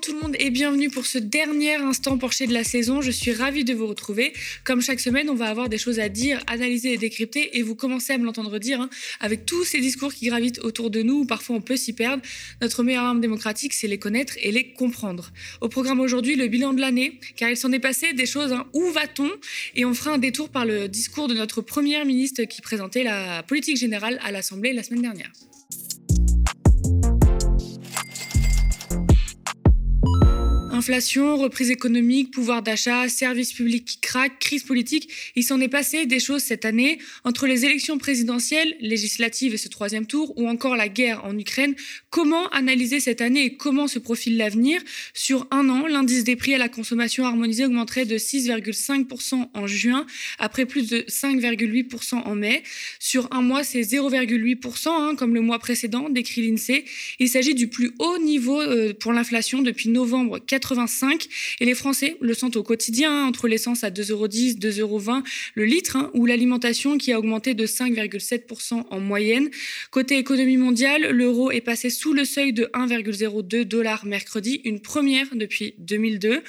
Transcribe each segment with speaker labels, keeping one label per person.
Speaker 1: Bonjour tout le monde et bienvenue pour ce dernier instant Porsche de la saison. Je suis ravie de vous retrouver. Comme chaque semaine, on va avoir des choses à dire, analyser et décrypter et vous commencez à me l'entendre dire hein, avec tous ces discours qui gravitent autour de nous, parfois on peut s'y perdre. Notre meilleure arme démocratique, c'est les connaître et les comprendre. Au programme aujourd'hui, le bilan de l'année, car il s'en est passé des choses. Hein. Où va-t-on? Et on fera un détour par le discours de notre première ministre qui présentait la politique générale à l'Assemblée la semaine dernière. Inflation, reprise économique, pouvoir d'achat, services publics qui craquent, crise politique. Il s'en est passé des choses cette année entre les élections présidentielles, législatives et ce troisième tour, ou encore la guerre en Ukraine. Comment analyser cette année et comment se profile l'avenir? Sur un an, l'indice des prix à la consommation harmonisée augmenterait de 6,5% en juin, après plus de 5,8% en mai. Sur un mois, c'est 0,8%, hein, comme le mois précédent, décrit l'INSEE. Il s'agit du plus haut niveau euh, pour l'inflation depuis novembre 80 et les Français le sentent au quotidien, hein, entre l'essence à 2,10 2,20 le litre hein, ou l'alimentation qui a augmenté de 5,7% en moyenne. Côté économie mondiale, l'euro est passé sous le seuil de 1,02 dollars mercredi, une première depuis 2002.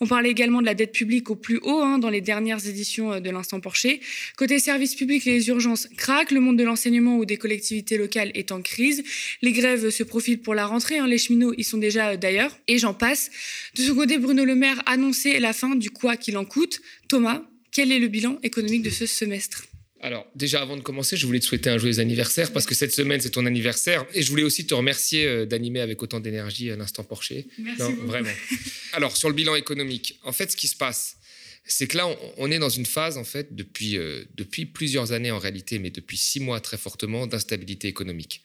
Speaker 1: On parlait également de la dette publique au plus haut hein, dans les dernières éditions euh, de l'instant Porcher. Côté services publics, les urgences craquent, le monde de l'enseignement ou des collectivités locales est en crise. Les grèves se profilent pour la rentrée, les cheminots y sont déjà euh, d'ailleurs, et j'en passe. De ce côté, Bruno Le Maire annonçait la fin du quoi qu'il en coûte. Thomas, quel est le bilan économique de ce semestre?
Speaker 2: Alors, déjà, avant de commencer, je voulais te souhaiter un joyeux anniversaire parce que cette semaine, c'est ton anniversaire. Et je voulais aussi te remercier euh, d'animer avec autant d'énergie un instant Porcher.
Speaker 1: Merci. Non,
Speaker 2: vraiment. Alors, sur le bilan économique, en fait, ce qui se passe, c'est que là, on, est dans une phase, en fait, depuis, euh, depuis plusieurs années en réalité, mais depuis six mois très fortement, d'instabilité économique.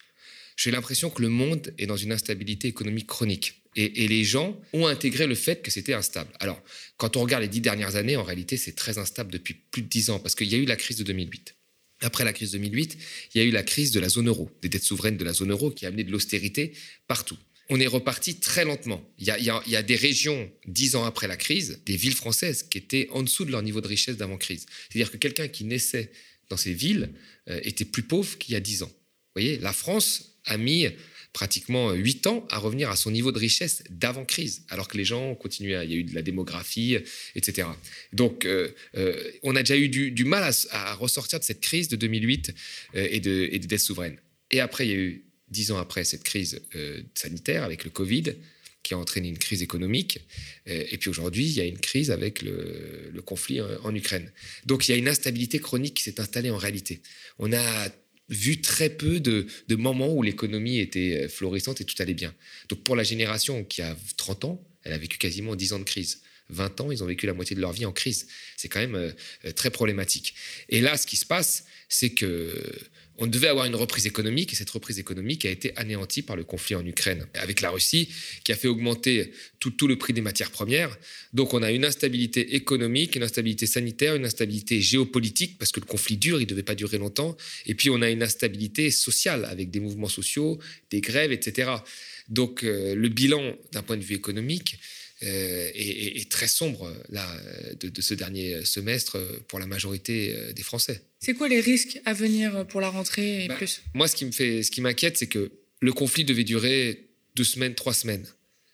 Speaker 2: J'ai l'impression que le monde est dans une instabilité économique chronique. Et, les gens ont intégré le fait que c'était instable. Alors, quand on regarde les dix dernières années, en réalité, c'est très instable depuis plus de dix ans, parce qu'il y a eu la crise de 2008. Après la crise de 2008, il y a eu la crise de la zone euro, des dettes souveraines de la zone euro qui a amené de l'austérité partout. On est reparti très lentement. Il y, a, des régions, dix ans après la crise, des villes françaises qui étaient en dessous de leur niveau de richesse d'avant-crise. C'est-à-dire que quelqu'un qui naissait dans ces villes euh, était plus pauvre qu'il y a dix ans. Vous voyez, la France a mis pratiquement huit ans à revenir à son niveau de richesse d'avant-crise, alors que les gens continuaient, à, il y a eu de la démographie, etc. Donc, euh, euh, on a déjà eu du, mal à, ressortir de cette crise de 2008 euh, et, de, des dettes souveraines. Et après, il y a eu dix ans après cette crise sanitaire avec le Covid, qui a entraîné une crise économique. Et puis aujourd'hui, il y a une crise avec le, conflit en Ukraine. Donc il y a une instabilité chronique qui s'est installée en réalité. On a vu très peu de, moments où l'économie était euh, florissante et tout allait bien. Donc pour la génération qui a 30 ans, elle a vécu quasiment 10 ans de crise. 20 ans, ils ont vécu la moitié de leur vie en crise. C'est quand même euh, euh, très problématique. Et là, ce qui se passe, c'est que on devait avoir une reprise économique et cette reprise économique a été anéantie par le conflit en Ukraine avec la Russie qui a fait augmenter tout, le prix des matières premières. Donc on a une instabilité économique, une instabilité sanitaire, une instabilité géopolitique parce que le conflit dure, il ne devait pas durer longtemps. Et puis on a une instabilité sociale avec des mouvements sociaux, des grèves, etc. Donc euh, le bilan d'un point de vue économique, euh, est, très sombre là, de, ce dernier semestre pour la majorité euh, des Français.
Speaker 1: C'est quoi les risques à venir pour la rentrée et
Speaker 2: bah,
Speaker 1: plus?
Speaker 2: Moi, ce qui me fait, ce qui m'inquiète, c'est que le conflit devait durer deux semaines, trois semaines.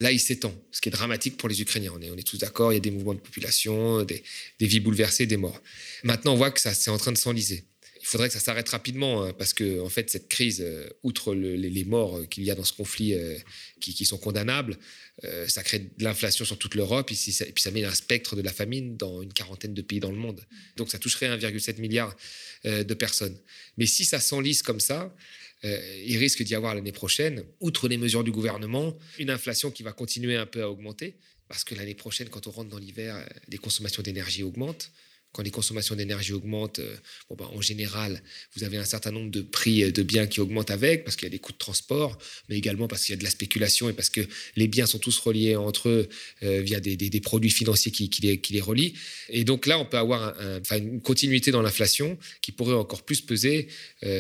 Speaker 2: Là, il s'étend, ce qui est dramatique pour les Ukrainiens. On est, on est tous d'accord, il y a des mouvements de population, des, des vies bouleversées, des morts. Maintenant, on voit que ça c'est en train de s'enliser faudrait que ça s'arrête rapidement hein, parce que en fait cette crise, euh, outre les, morts qu'il y a dans ce conflit euh, qui, sont condamnables, euh, ça crée de l'inflation sur toute l'Europe et, et, puis ça met un spectre de la famine dans une quarantaine de pays dans le monde. Donc ça toucherait 1,7 milliard de personnes. Mais si ça s'enlise comme ça, il risque d'y avoir l'année prochaine, outre les mesures du gouvernement, une inflation qui va continuer un peu à augmenter parce que l'année prochaine, quand on rentre dans l'hiver, les consommations d'énergie augmentent quand les consommations d'énergie augmentent, euh, ben, en général, vous avez un certain nombre de prix euh, de biens qui augmentent avec, parce qu'il y a des coûts de transport, mais également parce qu'il y a de la spéculation et parce que les biens sont tous reliés entre eux euh, via des, produits financiers qui, les, qui, relient. Et donc là, on peut avoir un, une continuité dans l'inflation qui pourrait encore plus peser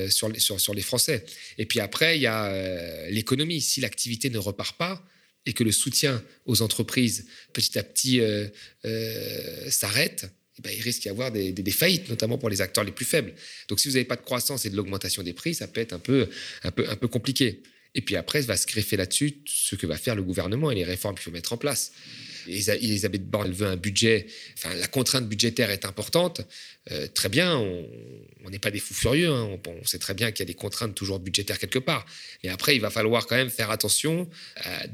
Speaker 2: sur, les Français. Et puis après, il y a l'économie. Si l'activité ne repart pas, et que le soutien aux entreprises petit à petit s'arrête, eh ben, il risque d'y avoir des, faillites, notamment pour les acteurs les plus faibles. Donc si vous n'avez pas de croissance et de l'augmentation des prix, ça peut être un peu, un peu, un peu compliqué. Et puis après, va se greffer là-dessus ce que va faire le gouvernement et les réformes qu'il faut mettre en place. Elisabeth Borne veut un budget, enfin la contrainte budgétaire est importante. Euh, très bien, on n'est pas des fous furieux, hein. on, sait très bien qu'il y a des contraintes toujours budgétaires quelque part. Et après, il va falloir quand même faire attention à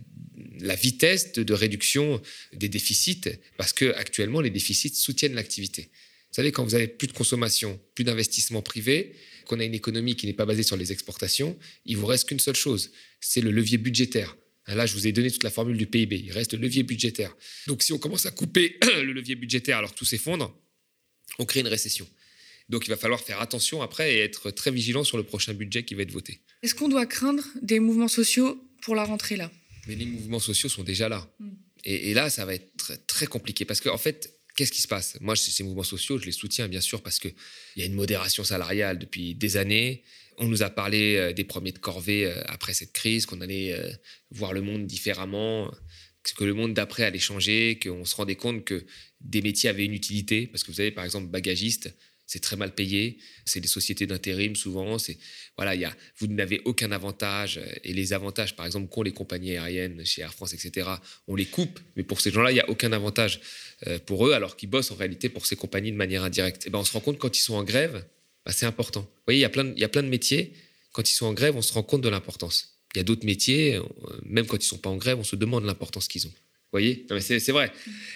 Speaker 2: la vitesse de, réduction des déficits, parce que actuellement les déficits soutiennent l'activité. Vous savez, quand vous avez plus de consommation, plus d'investissement privé, qu'on a une économie qui n'est pas basée sur les exportations, il vous reste qu'une seule chose, c'est le levier budgétaire. Là, je vous ai donné toute la formule du PIB. Il reste le levier budgétaire. Donc, si on commence à couper le levier budgétaire alors que tout s'effondre, on crée une récession. Donc, il va falloir faire attention après et être très vigilant sur le prochain budget qui va être voté.
Speaker 1: Est-ce qu'on doit craindre des mouvements sociaux pour la rentrée là?
Speaker 2: Mais les mouvements sociaux sont déjà là. Hmm. Et, là, ça va être très, très compliqué parce qu'en en fait, qu'est-ce qui se passe? Moi, ces mouvements sociaux, je les soutiens bien sûr parce qu'il y a une modération salariale depuis des années. On nous a parlé euh, des premiers de corvée euh, après cette crise, qu'on allait euh, voir le monde différemment, que le monde d'après allait changer, qu'on se rendait compte que des métiers avaient une utilité. Parce que vous avez par exemple bagagiste, c'est très mal payé. C'est des sociétés d'intérim souvent. C'est voilà, y a, vous n'avez aucun avantage et les avantages, par exemple, qu'ont les compagnies aériennes chez Air France, etc. On les coupe, mais pour ces gens-là, il y a aucun avantage pour eux, alors qu'ils bossent en réalité pour ces compagnies de manière indirecte. Et ben, on se rend compte quand ils sont en grève, bah, c'est important. Vous voyez, il y, a plein de, métiers, quand ils sont en grève, on se rend compte de l'importance. Il y a d'autres métiers, euh, même quand ils ne sont pas en grève, on se demande l'importance qu'ils ont. Vous voyez? C'est, vrai.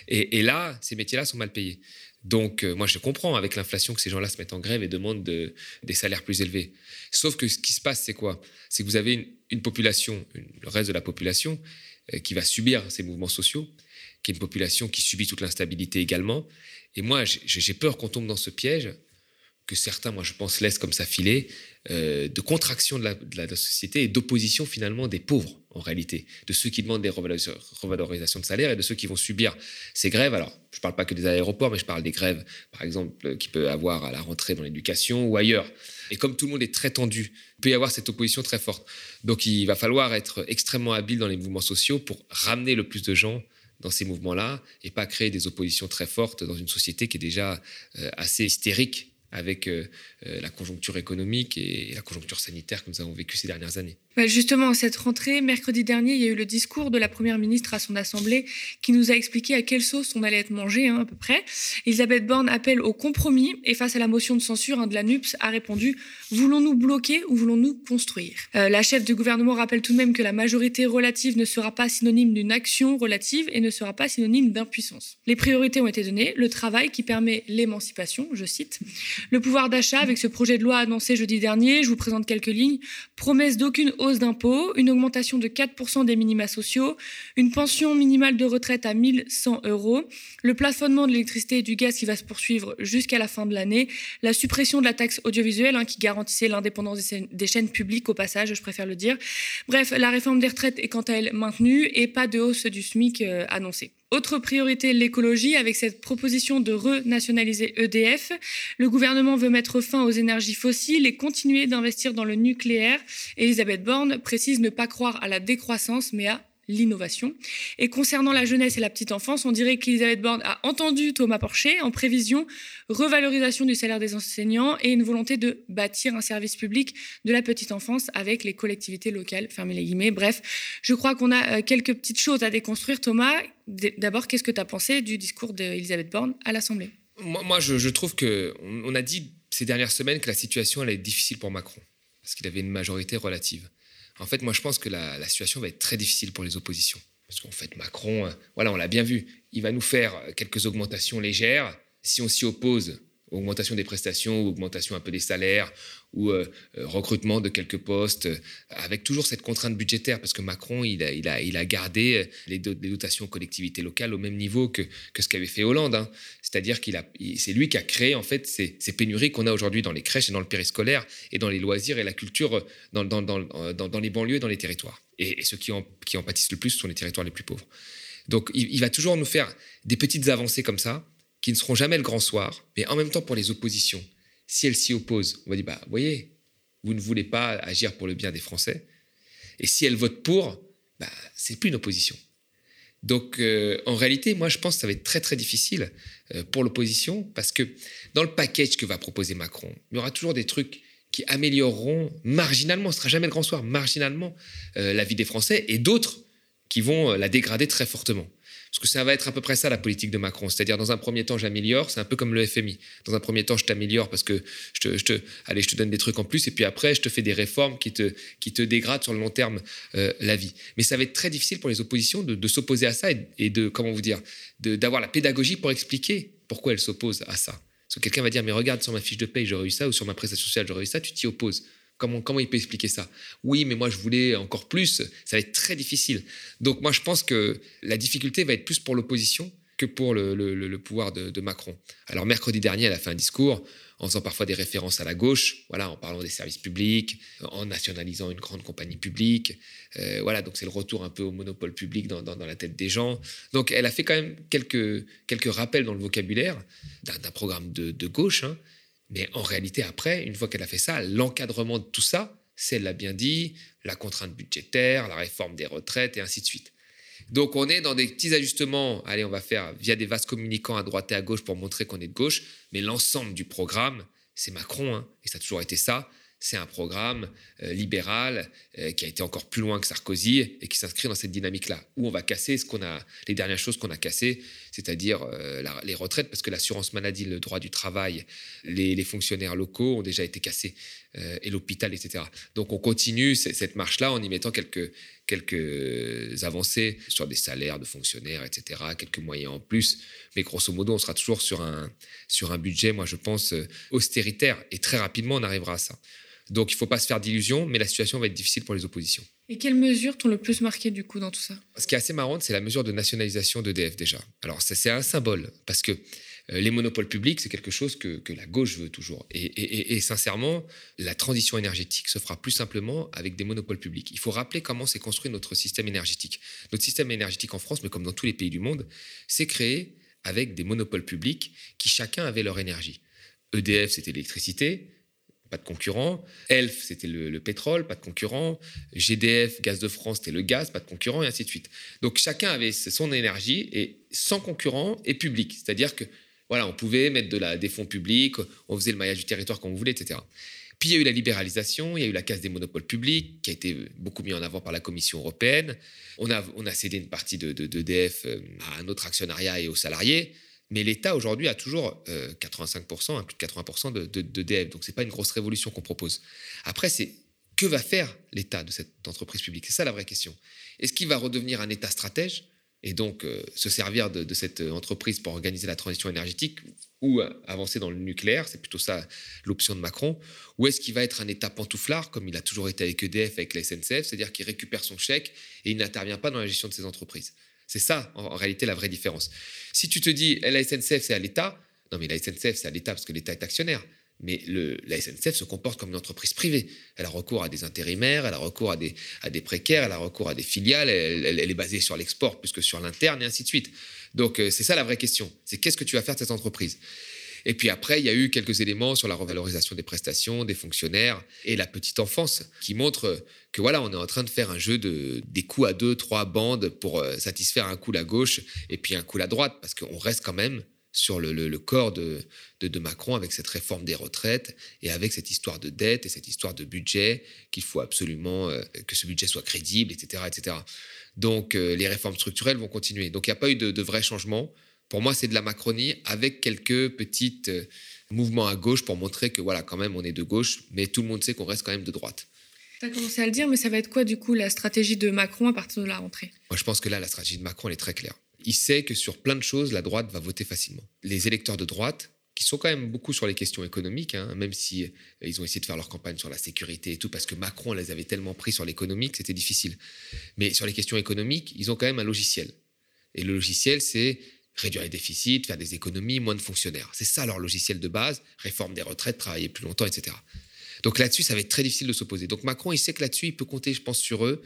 Speaker 2: Et, là, ces métiers-là sont mal payés. Donc, euh, moi, je comprends avec l'inflation que ces gens-là se mettent en grève et demandent des salaires plus élevés. Sauf que ce qui se passe, c'est quoi? C'est que vous avez une, population, le reste de la population, euh, qui va subir ces mouvements sociaux, qui est une population qui subit toute l'instabilité également. Et moi, j'ai peur qu'on tombe dans ce piège que certains, moi je pense, laissent comme ça filer, euh, de contraction de la, société et d'opposition finalement des pauvres, en réalité, de ceux qui demandent des revalorisations de salaire et de ceux qui vont subir ces grèves. Alors, je ne parle pas que des aéroports, mais je parle des grèves, par exemple, qui peut avoir à la rentrée dans l'éducation ou ailleurs. Et comme tout le monde est très tendu, il peut y avoir cette opposition très forte. Donc, il va falloir être extrêmement habile dans les mouvements sociaux pour ramener le plus de gens dans ces mouvements-là et pas créer des oppositions très fortes dans une société qui est déjà euh, assez hystérique avec euh, euh, la conjoncture économique et la conjoncture sanitaire que nous avons vécu ces dernières années.
Speaker 1: Bah, justement, cette rentrée, mercredi dernier, il y a eu le discours de la Première ministre à son Assemblée qui nous a expliqué à quelle sauce on allait être mangé, hein, à peu près. Elisabeth Borne appelle au compromis et face à la motion de censure hein, de la NUPS a répondu « Voulons-nous bloquer ou voulons-nous construire? Euh, La chef du gouvernement rappelle tout de même que la majorité relative ne sera pas synonyme d'une action relative et ne sera pas synonyme d'impuissance. Les priorités ont été données, le travail qui permet l'émancipation, je cite, le pouvoir d'achat avec ce projet de loi annoncé jeudi dernier, je vous présente quelques lignes, promesse d'aucune hausse d'impôts, une augmentation de 4% des minima sociaux, une pension minimale de retraite à 1100 euros, le plafonnement de l'électricité et du gaz qui va se poursuivre jusqu'à la fin de l'année, la suppression de la taxe audiovisuelle hein, qui garantissait l'indépendance des, chaînes publiques au passage, je préfère le dire. Bref, la réforme des retraites est quant à elle maintenue et pas de hausse du SMIC euh, annoncée. Autre priorité, l'écologie, avec cette proposition de renationaliser EDF. Le gouvernement veut mettre fin aux énergies fossiles et continuer d'investir dans le nucléaire. Elisabeth Borne précise ne pas croire à la décroissance, mais à l'innovation. Et concernant la jeunesse et la petite enfance, on dirait qu'Elisabeth Borne a entendu Thomas Porcher en prévision revalorisation du salaire des enseignants et une volonté de bâtir un service public de la petite enfance avec les collectivités locales, fermez les guillemets. Bref, je crois qu'on a euh, quelques petites choses à déconstruire. Thomas, d'abord, qu'est-ce que tu as pensé du discours d'Elisabeth Borne à l'Assemblée?
Speaker 2: Moi, je, trouve que on a dit ces dernières semaines que la situation allait être difficile pour Macron parce qu'il avait une majorité relative. En fait, moi, je pense que la, situation va être très difficile pour les oppositions. Parce qu'en fait, Macron, euh, voilà, on l'a bien vu, il va nous faire quelques augmentations légères. Si on s'y oppose, augmentation des prestations, augmentation un peu des salaires, ou euh, euh, recrutement de quelques postes, avec toujours cette contrainte budgétaire, parce que Macron, il a, gardé les, dotations aux collectivités locales au même niveau que, ce qu'avait fait Hollande. Hein. C'est-à-dire qu'il c'est lui qui a créé en fait ces, pénuries qu'on a aujourd'hui dans les crèches et dans le périscolaire et dans les loisirs et la culture dans, les banlieues et dans les territoires. Et, ceux qui en, pâtissent le plus sont les territoires les plus pauvres. Donc il va toujours nous faire des petites avancées comme ça, qui ne seront jamais le grand soir, mais en même temps pour les oppositions. Si elles s'y opposent, on va dire, bah, vous voyez, vous ne voulez pas agir pour le bien des Français. Et si elles votent pour, bah, c'est plus une opposition. Donc, euh, en réalité, moi, je pense que ça va être très, très difficile euh, pour l'opposition, parce que dans le package que va proposer Macron, il y aura toujours des trucs qui amélioreront marginalement, ce sera jamais le grand soir, marginalement euh, la vie des Français, et d'autres qui vont la dégrader très fortement. Parce que ça va être à peu près ça la politique de Macron. C'est-à-dire, dans un premier temps, j'améliore. C'est un peu comme le FMI. Dans un premier temps, je t'améliore parce que je te, je te, allez, je te donne des trucs en plus. Et puis après, je te fais des réformes qui te, qui te dégradent sur le long terme euh, la vie. Mais ça va être très difficile pour les oppositions de, s'opposer à ça et, et, de, comment vous dire, d'avoir la pédagogie pour expliquer pourquoi elles s'opposent à ça. Parce que quelqu'un va dire, mais regarde, sur ma fiche de paye, j'aurais eu ça, ou sur ma prestation sociale, j'aurais eu ça, tu t'y opposes. Comment, comment il peut expliquer ça? Oui, mais moi, je voulais encore plus. Ça va être très difficile. Donc, moi, je pense que la difficulté va être plus pour l'opposition que pour le, pouvoir de, Macron. Alors, mercredi dernier, elle a fait un discours en faisant parfois des références à la gauche, voilà, en parlant des services publics, en nationalisant une grande compagnie publique. Euh, voilà, donc c'est le retour un peu au monopole public dans, la tête des gens. Donc, elle a fait quand même quelques, quelques rappels dans le vocabulaire d'un programme de, de gauche. Hein, mais en réalité, après, une fois qu'elle a fait ça, l'encadrement de tout ça, c'est, elle l'a bien dit, la contrainte budgétaire, la réforme des retraites et ainsi de suite. Donc on est dans des petits ajustements, allez, on va faire via des vases communicants à droite et à gauche pour montrer qu'on est de gauche, mais l'ensemble du programme, c'est Macron, hein, et ça a toujours été ça, c'est un programme euh, libéral euh, qui a été encore plus loin que Sarkozy et qui s'inscrit dans cette dynamique-là, où on va casser ce qu'on a, les dernières choses qu'on a cassées, c'est-à-dire euh, les retraites, parce que l'assurance maladie, le droit du travail, les, fonctionnaires locaux ont déjà été cassés, et l'hôpital, etc. Donc on continue cette marche-là en y mettant quelques, quelques avancées sur des salaires de fonctionnaires, etc., quelques moyens en plus. Mais grosso modo, on sera toujours sur un, sur un budget, moi je pense, austéritaire, et très rapidement on arrivera à ça. Donc il ne faut pas se faire d'illusions, mais la situation va être difficile pour les oppositions.
Speaker 1: Et quelles mesures t'ont le plus marqué du coup dans tout ça?
Speaker 2: Ce qui est assez marrant, c'est la mesure de nationalisation d'EDF déjà. Alors c'est un symbole, parce que euh, les monopoles publics, c'est quelque chose que, que, la gauche veut toujours. Et, et, et, sincèrement, la transition énergétique se fera plus simplement avec des monopoles publics. Il faut rappeler comment s'est construit notre système énergétique. Notre système énergétique en France, mais comme dans tous les pays du monde, s'est créé avec des monopoles publics qui chacun avait leur énergie. EDF, c'était l'électricité, pas de concurrent. Elf, c'était le, le, pétrole, pas de concurrent. GDF, Gaz de France, c'était le gaz, pas de concurrent, et ainsi de suite. Donc chacun avait son énergie et sans concurrent et public. C'est-à-dire que voilà, on pouvait mettre de la, des fonds publics, on faisait le maillage du territoire comme on voulait, etc. Puis il y a eu la libéralisation, il y a eu la casse des monopoles publics, qui a été beaucoup mis en avant par la Commission européenne. On a, on a cédé une partie de, de, d'EDF euh, à un autre actionnariat et aux salariés. Mais l'État aujourd'hui a toujours euh, 85%, hein, plus de 80% de, d'EDF. Donc ce n'est pas une grosse révolution qu'on propose. Après, c'est que va faire l'État de cette entreprise publique? C'est ça la vraie question. Est-ce qu'il va redevenir un État stratège et donc euh, se servir de, cette entreprise pour organiser la transition énergétique ou euh, avancer dans le nucléaire, c'est plutôt ça l'option de Macron, ou est-ce qu'il va être un État pantouflard, comme il a toujours été avec EDF, avec la SNCF, c'est-à-dire qu'il récupère son chèque et il n'intervient pas dans la gestion de ses entreprises? C'est ça, en, réalité, la vraie différence. Si tu te dis, la SNCF, c'est à l'État, non mais la SNCF, c'est à l'État parce que l'État est actionnaire. Mais le, la SNCF se comporte comme une entreprise privée. Elle a recours à des intérimaires, elle a recours à des, précaires, elle a recours à des filiales, elle, elle, elle est basée sur l'export plus que sur l'interne, et ainsi de suite. Donc, euh, c'est ça la vraie question. C'est qu'est-ce que tu vas faire de cette entreprise? Et puis après, il y a eu quelques éléments sur la revalorisation des prestations, des fonctionnaires et la petite enfance qui montrent que voilà, on est en train de faire un jeu de des coups à deux, trois bandes pour euh, satisfaire un coup à gauche et puis un coup à droite parce qu'on reste quand même sur le, corps de, de, de, Macron avec cette réforme des retraites et avec cette histoire de dette et cette histoire de budget qu'il faut absolument euh, que ce budget soit crédible, etc. etc. Donc euh, les réformes structurelles vont continuer. Donc il n'y a pas eu de, de vrais changements. Pour moi, c'est de la Macronie avec quelques petites euh, mouvements à gauche pour montrer que voilà, quand même, on est de gauche, mais tout le monde sait qu'on reste quand même de droite.
Speaker 1: Tu as commencé à le dire, mais ça va être quoi du coup la stratégie de Macron à partir de la rentrée?
Speaker 2: Moi, je pense que là, la stratégie de Macron, elle est très claire il sait que sur plein de choses, la droite va voter facilement. Les électeurs de droite, qui sont quand même beaucoup sur les questions économiques, hein, même si euh, ils ont essayé de faire leur campagne sur la sécurité et tout, parce que Macron les avait tellement pris sur l'économique que c'était difficile. Mais sur les questions économiques, ils ont quand même un logiciel. Et le logiciel, c'est réduire les déficits, faire des économies, moins de fonctionnaires. C'est ça leur logiciel de base, réforme des retraites, travailler plus longtemps, etc. Donc là-dessus, ça va être très difficile de s'opposer. Donc Macron, il sait que là-dessus, il peut compter, je pense, sur eux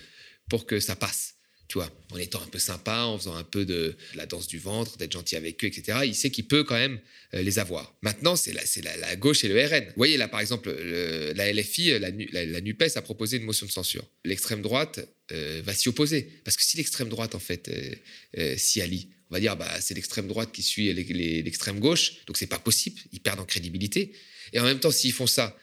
Speaker 2: pour que ça passe tu vois, en étant un peu sympa, en faisant un peu de, la danse du ventre, d'être gentil avec eux, etc. Il sait qu'il peut quand même euh, les avoir. Maintenant, c'est la, gauche et le RN. Vous voyez, là, par exemple, le, la LFI, la, la, NUPES a proposé une motion de censure. L'extrême droite euh, va s'y opposer. Parce que si l'extrême droite, en fait, euh, euh s'y allie, on va dire, bah, c'est l'extrême droite qui suit l'extrême gauche, donc c'est pas possible, ils perdent en crédibilité. Et en même temps, s'ils font ça,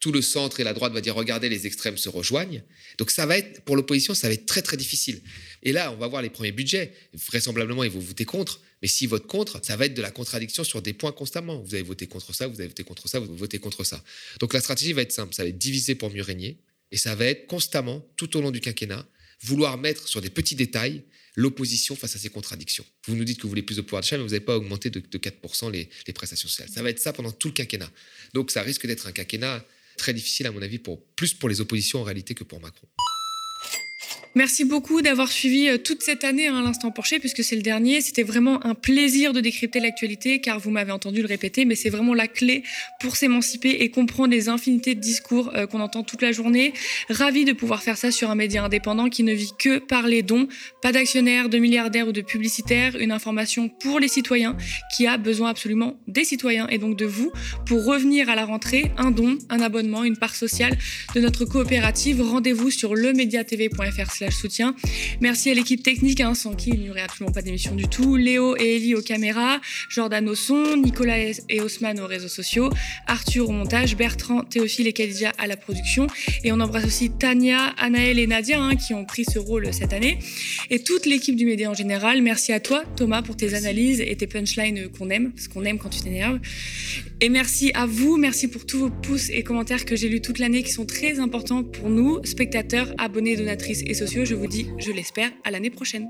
Speaker 2: tout le centre et la droite va dire regardez, les extrêmes se rejoignent. Donc ça va être, pour l'opposition, ça va être très très difficile. Et là, on va voir les premiers budgets. Vraisemblablement, ils vont voter contre. Mais s'ils votent contre, ça va être de la contradiction sur des points constamment. Vous avez voté contre ça, vous avez voté contre ça, vous votez contre ça. Donc la stratégie va être simple. Ça va être diviser pour mieux régner. Et ça va être constamment, tout au long du quinquennat, vouloir mettre sur des petits détails l'opposition face à ces contradictions. Vous nous dites que vous voulez plus de pouvoir d'achat, mais vous n'avez pas augmenté de, 4% les, les, prestations sociales. Ça va être ça pendant tout le quinquennat. Donc ça risque d'être un quinquennat très difficile, à mon avis, pour, plus pour les oppositions en réalité que pour Macron.
Speaker 1: Merci beaucoup d'avoir suivi euh, toute cette année hein, l'instant Porcher, puisque c'est le dernier. C'était vraiment un plaisir de décrypter l'actualité, car vous m'avez entendu le répéter, mais c'est vraiment la clé pour s'émanciper et comprendre les infinités de discours euh, qu'on entend toute la journée. Ravi de pouvoir faire ça sur un média indépendant qui ne vit que par les dons, pas d'actionnaires, de milliardaires ou de publicitaires, une information pour les citoyens qui a besoin absolument des citoyens et donc de vous pour revenir à la rentrée, un don, un abonnement, une part sociale de notre coopérative. Rendez-vous sur lemediatv.fr soutien. Merci à l'équipe technique, hein, sans qui il n'y aurait absolument pas d'émission du tout. Léo et Ellie aux caméras, Jordan au son, Nicolas et Haussmann aux réseaux sociaux, Arthur au montage, Bertrand, Théophile et Khadija à la production. Et on embrasse aussi Tania, Anaël et Nadia hein, qui ont pris ce rôle cette année. Et toute l'équipe du Média en général. Merci à toi, Thomas, pour tes analyses et tes punchlines qu'on aime, parce qu'on aime quand tu t'énerves. Et merci à vous, merci pour tous vos pouces et commentaires que j'ai lus toute l'année qui sont très importants pour nous, spectateurs, abonnés, donatrices et sociaux. Je vous dis, je l'espère, à l'année prochaine.